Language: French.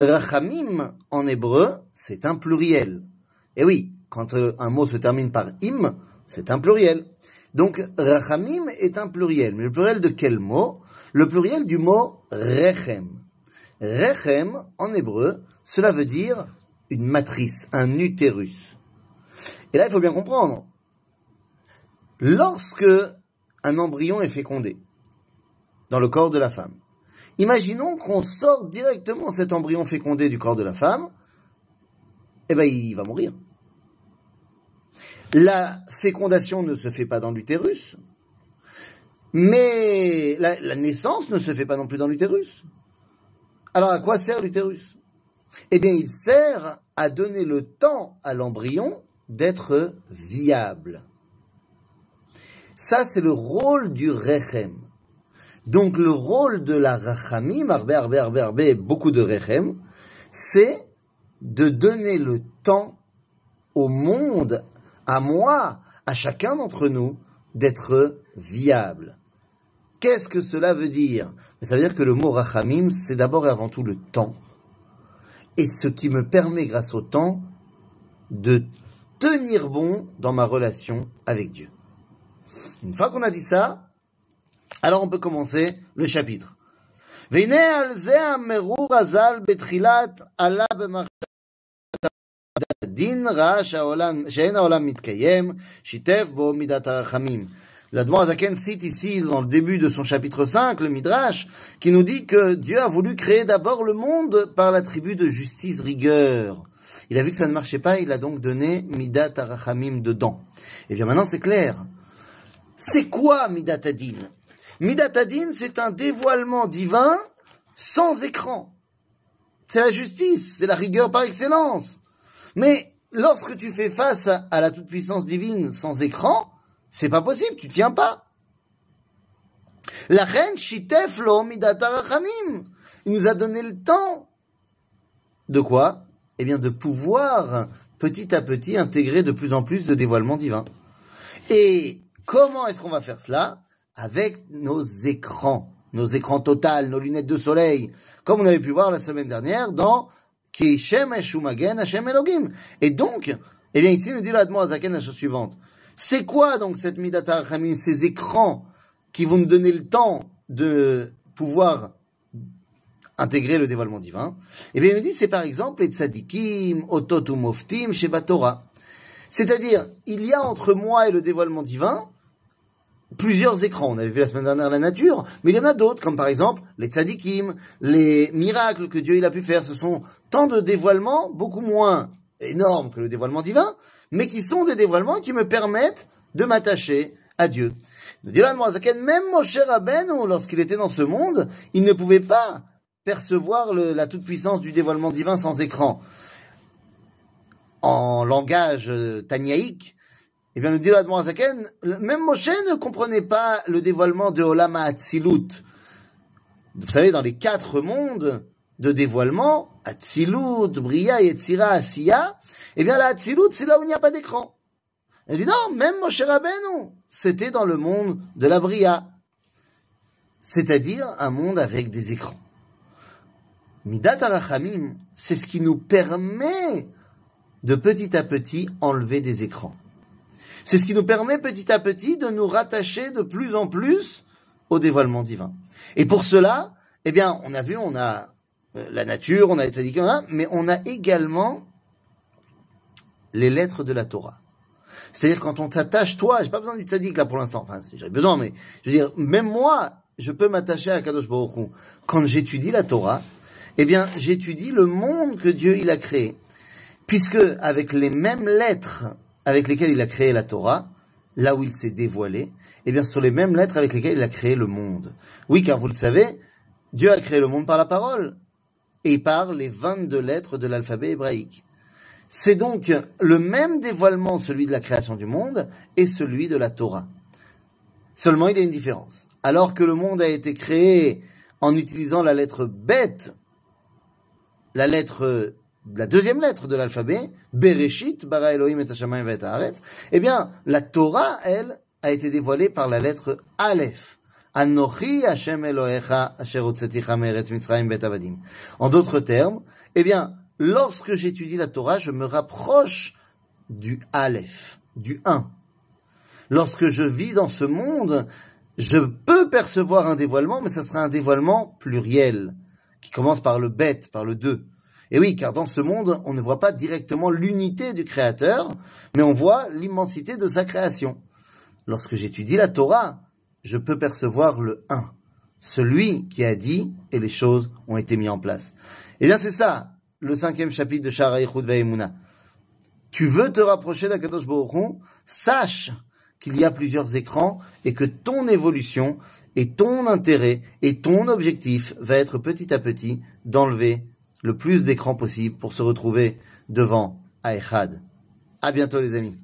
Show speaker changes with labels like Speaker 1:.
Speaker 1: Rachamim, en hébreu, c'est un pluriel. Et oui, quand euh, un mot se termine par im, c'est un pluriel. Donc, Rachamim est un pluriel. Mais le pluriel de quel mot? Le pluriel du mot Rechem. Rechem, en hébreu, cela veut dire une matrice, un utérus. Et là, il faut bien comprendre. Lorsque un embryon est fécondé dans le corps de la femme, Imaginons qu'on sort directement cet embryon fécondé du corps de la femme, eh ben il va mourir. La fécondation ne se fait pas dans l'utérus, mais la, la, naissance ne se fait pas non plus dans l'utérus. Alors à quoi sert l'utérus? Eh bien il sert à donner le temps à l'embryon d'être viable. Ça c'est le rôle du rechem. Donc le rôle de la rachamim, arbe, arbe, arbe, arbe, beaucoup de rechem, c'est de donner le temps au monde, à moi, à chacun d'entre nous, d'être viable. Qu'est-ce que cela veut dire? Ça veut dire que le mot rachamim, c'est d'abord et avant tout le temps. Et ce qui me permet, grâce au temps, de tenir bon dans ma relation avec Dieu. Une fois qu'on a dit ça, alors on peut commencer le chapitre. L'Admor Zaken cite ici dans le début de son chapitre 5, le Midrash, qui nous dit que Dieu a voulu créer d'abord le monde par l'attribut de justice rigueur. Il a vu que ça ne marchait pas, il a donc donné Midat Arachamim dedans. Et eh bien maintenant c'est clair. C'est quoi Midat Adin Midatadin, c'est un dévoilement divin sans écran. C'est la justice, c'est la rigueur par excellence. Mais lorsque tu fais face à la toute-puissance divine sans écran, c'est pas possible, tu tiens pas. La reine Shitef lo. Il nous a donné le temps. De quoi? Eh bien, de pouvoir petit à petit intégrer de plus en plus de dévoilements divins. Et comment est-ce qu'on va faire cela? Avec nos écrans, nos écrans total, nos lunettes de soleil, comme on avait pu voir la semaine dernière dans Kishem Eshumagen Hashem Elogim. Et donc, eh bien ici nous dit l'Admo Azaken la chose suivante. C'est quoi donc cette Midata Hamim, ces écrans qui vont nous donner le temps de pouvoir intégrer le dévoilement divin? Eh bien il nous dit c'est par exemple les tzadikim, ototum moftim, sheba Torah. C'est-à-dire, il y a entre moi et le dévoilement divin plusieurs écrans. On avait vu la semaine dernière la nature, mais il y en a d'autres, comme par exemple les tzadikim, les miracles que Dieu il a pu faire. Ce sont tant de dévoilements, beaucoup moins énormes que le dévoilement divin, mais qui sont des dévoilements qui me permettent de m'attacher à Dieu. Même Moshe Rabbeinu, lorsqu'il était dans ce monde, il ne pouvait pas percevoir la toute-puissance du dévoilement divin sans écran. En langage euh, taniaïque, eh bien, nous dit l'Admorazaken, même Moshe ne comprenait pas le dévoilement de Olam Atzilut. Vous savez, dans les quatre mondes de dévoilement, Atzilut, Bria, Yetzira, Asiya, eh bien, la Atzilut, c'est là où il n'y a pas d'écran. Il dit non, même Moshe Rabbeinu, c'était dans le monde de la Bria. C'est-à-dire un monde avec des écrans. Midat Arachamim, c'est ce qui nous permet de petit à petit enlever des écrans. C'est ce qui nous permet petit à petit de nous rattacher de plus en plus au dévoilement divin. Et pour cela, eh bien, on a vu, on a euh, la nature, on a les tzadikim, mais on a également les lettres de la Torah. C'est-à-dire quand on t'attache, toi, j'ai pas besoin du tzadik là pour l'instant, enfin j'ai besoin, mais je veux dire, même moi, je peux m'attacher à Kadosh Baruch Hu. Quand j'étudie la Torah, eh bien, j'étudie le monde que Dieu il a créé. Puisque avec les mêmes lettres avec lesquelles il a créé la Torah, là où il s'est dévoilé, et eh bien, sont les mêmes lettres avec lesquelles il a créé le monde. Oui, car vous le savez, Dieu a créé le monde par la parole et par les 22 lettres de l'alphabet hébraïque. C'est donc le même dévoilement, celui de la création du monde, et celui de la Torah. Seulement, il y a une différence. Alors que le monde a été créé en utilisant la lettre bête, la lettre la deuxième lettre de l'alphabet, Bereshit, bara Elohim et Hashamayim et eh bien, la Torah, elle, a été dévoilée par la lettre Aleph. Anochi Hashem Mitzrayim bet En d'autres termes, eh bien, lorsque j'étudie la Torah, je me rapproche du Aleph, du 1. Lorsque je vis dans ce monde, je peux percevoir un dévoilement, mais ça sera un dévoilement pluriel, qui commence par le bête, par le 2. Et oui, car dans ce monde, on ne voit pas directement l'unité du Créateur, mais on voit l'immensité de sa création. Lorsque j'étudie la Torah, je peux percevoir le 1, celui qui a dit et les choses ont été mises en place. Eh bien, c'est ça, le cinquième chapitre de Shara Yichud Ve'emuna. Tu veux te rapprocher d'Akadosh Baruch sache qu'il y a plusieurs écrans et que ton évolution et ton intérêt et ton objectif va être petit à petit d'enlever le plus d'écrans possible pour se retrouver devant Aechad. À bientôt les amis.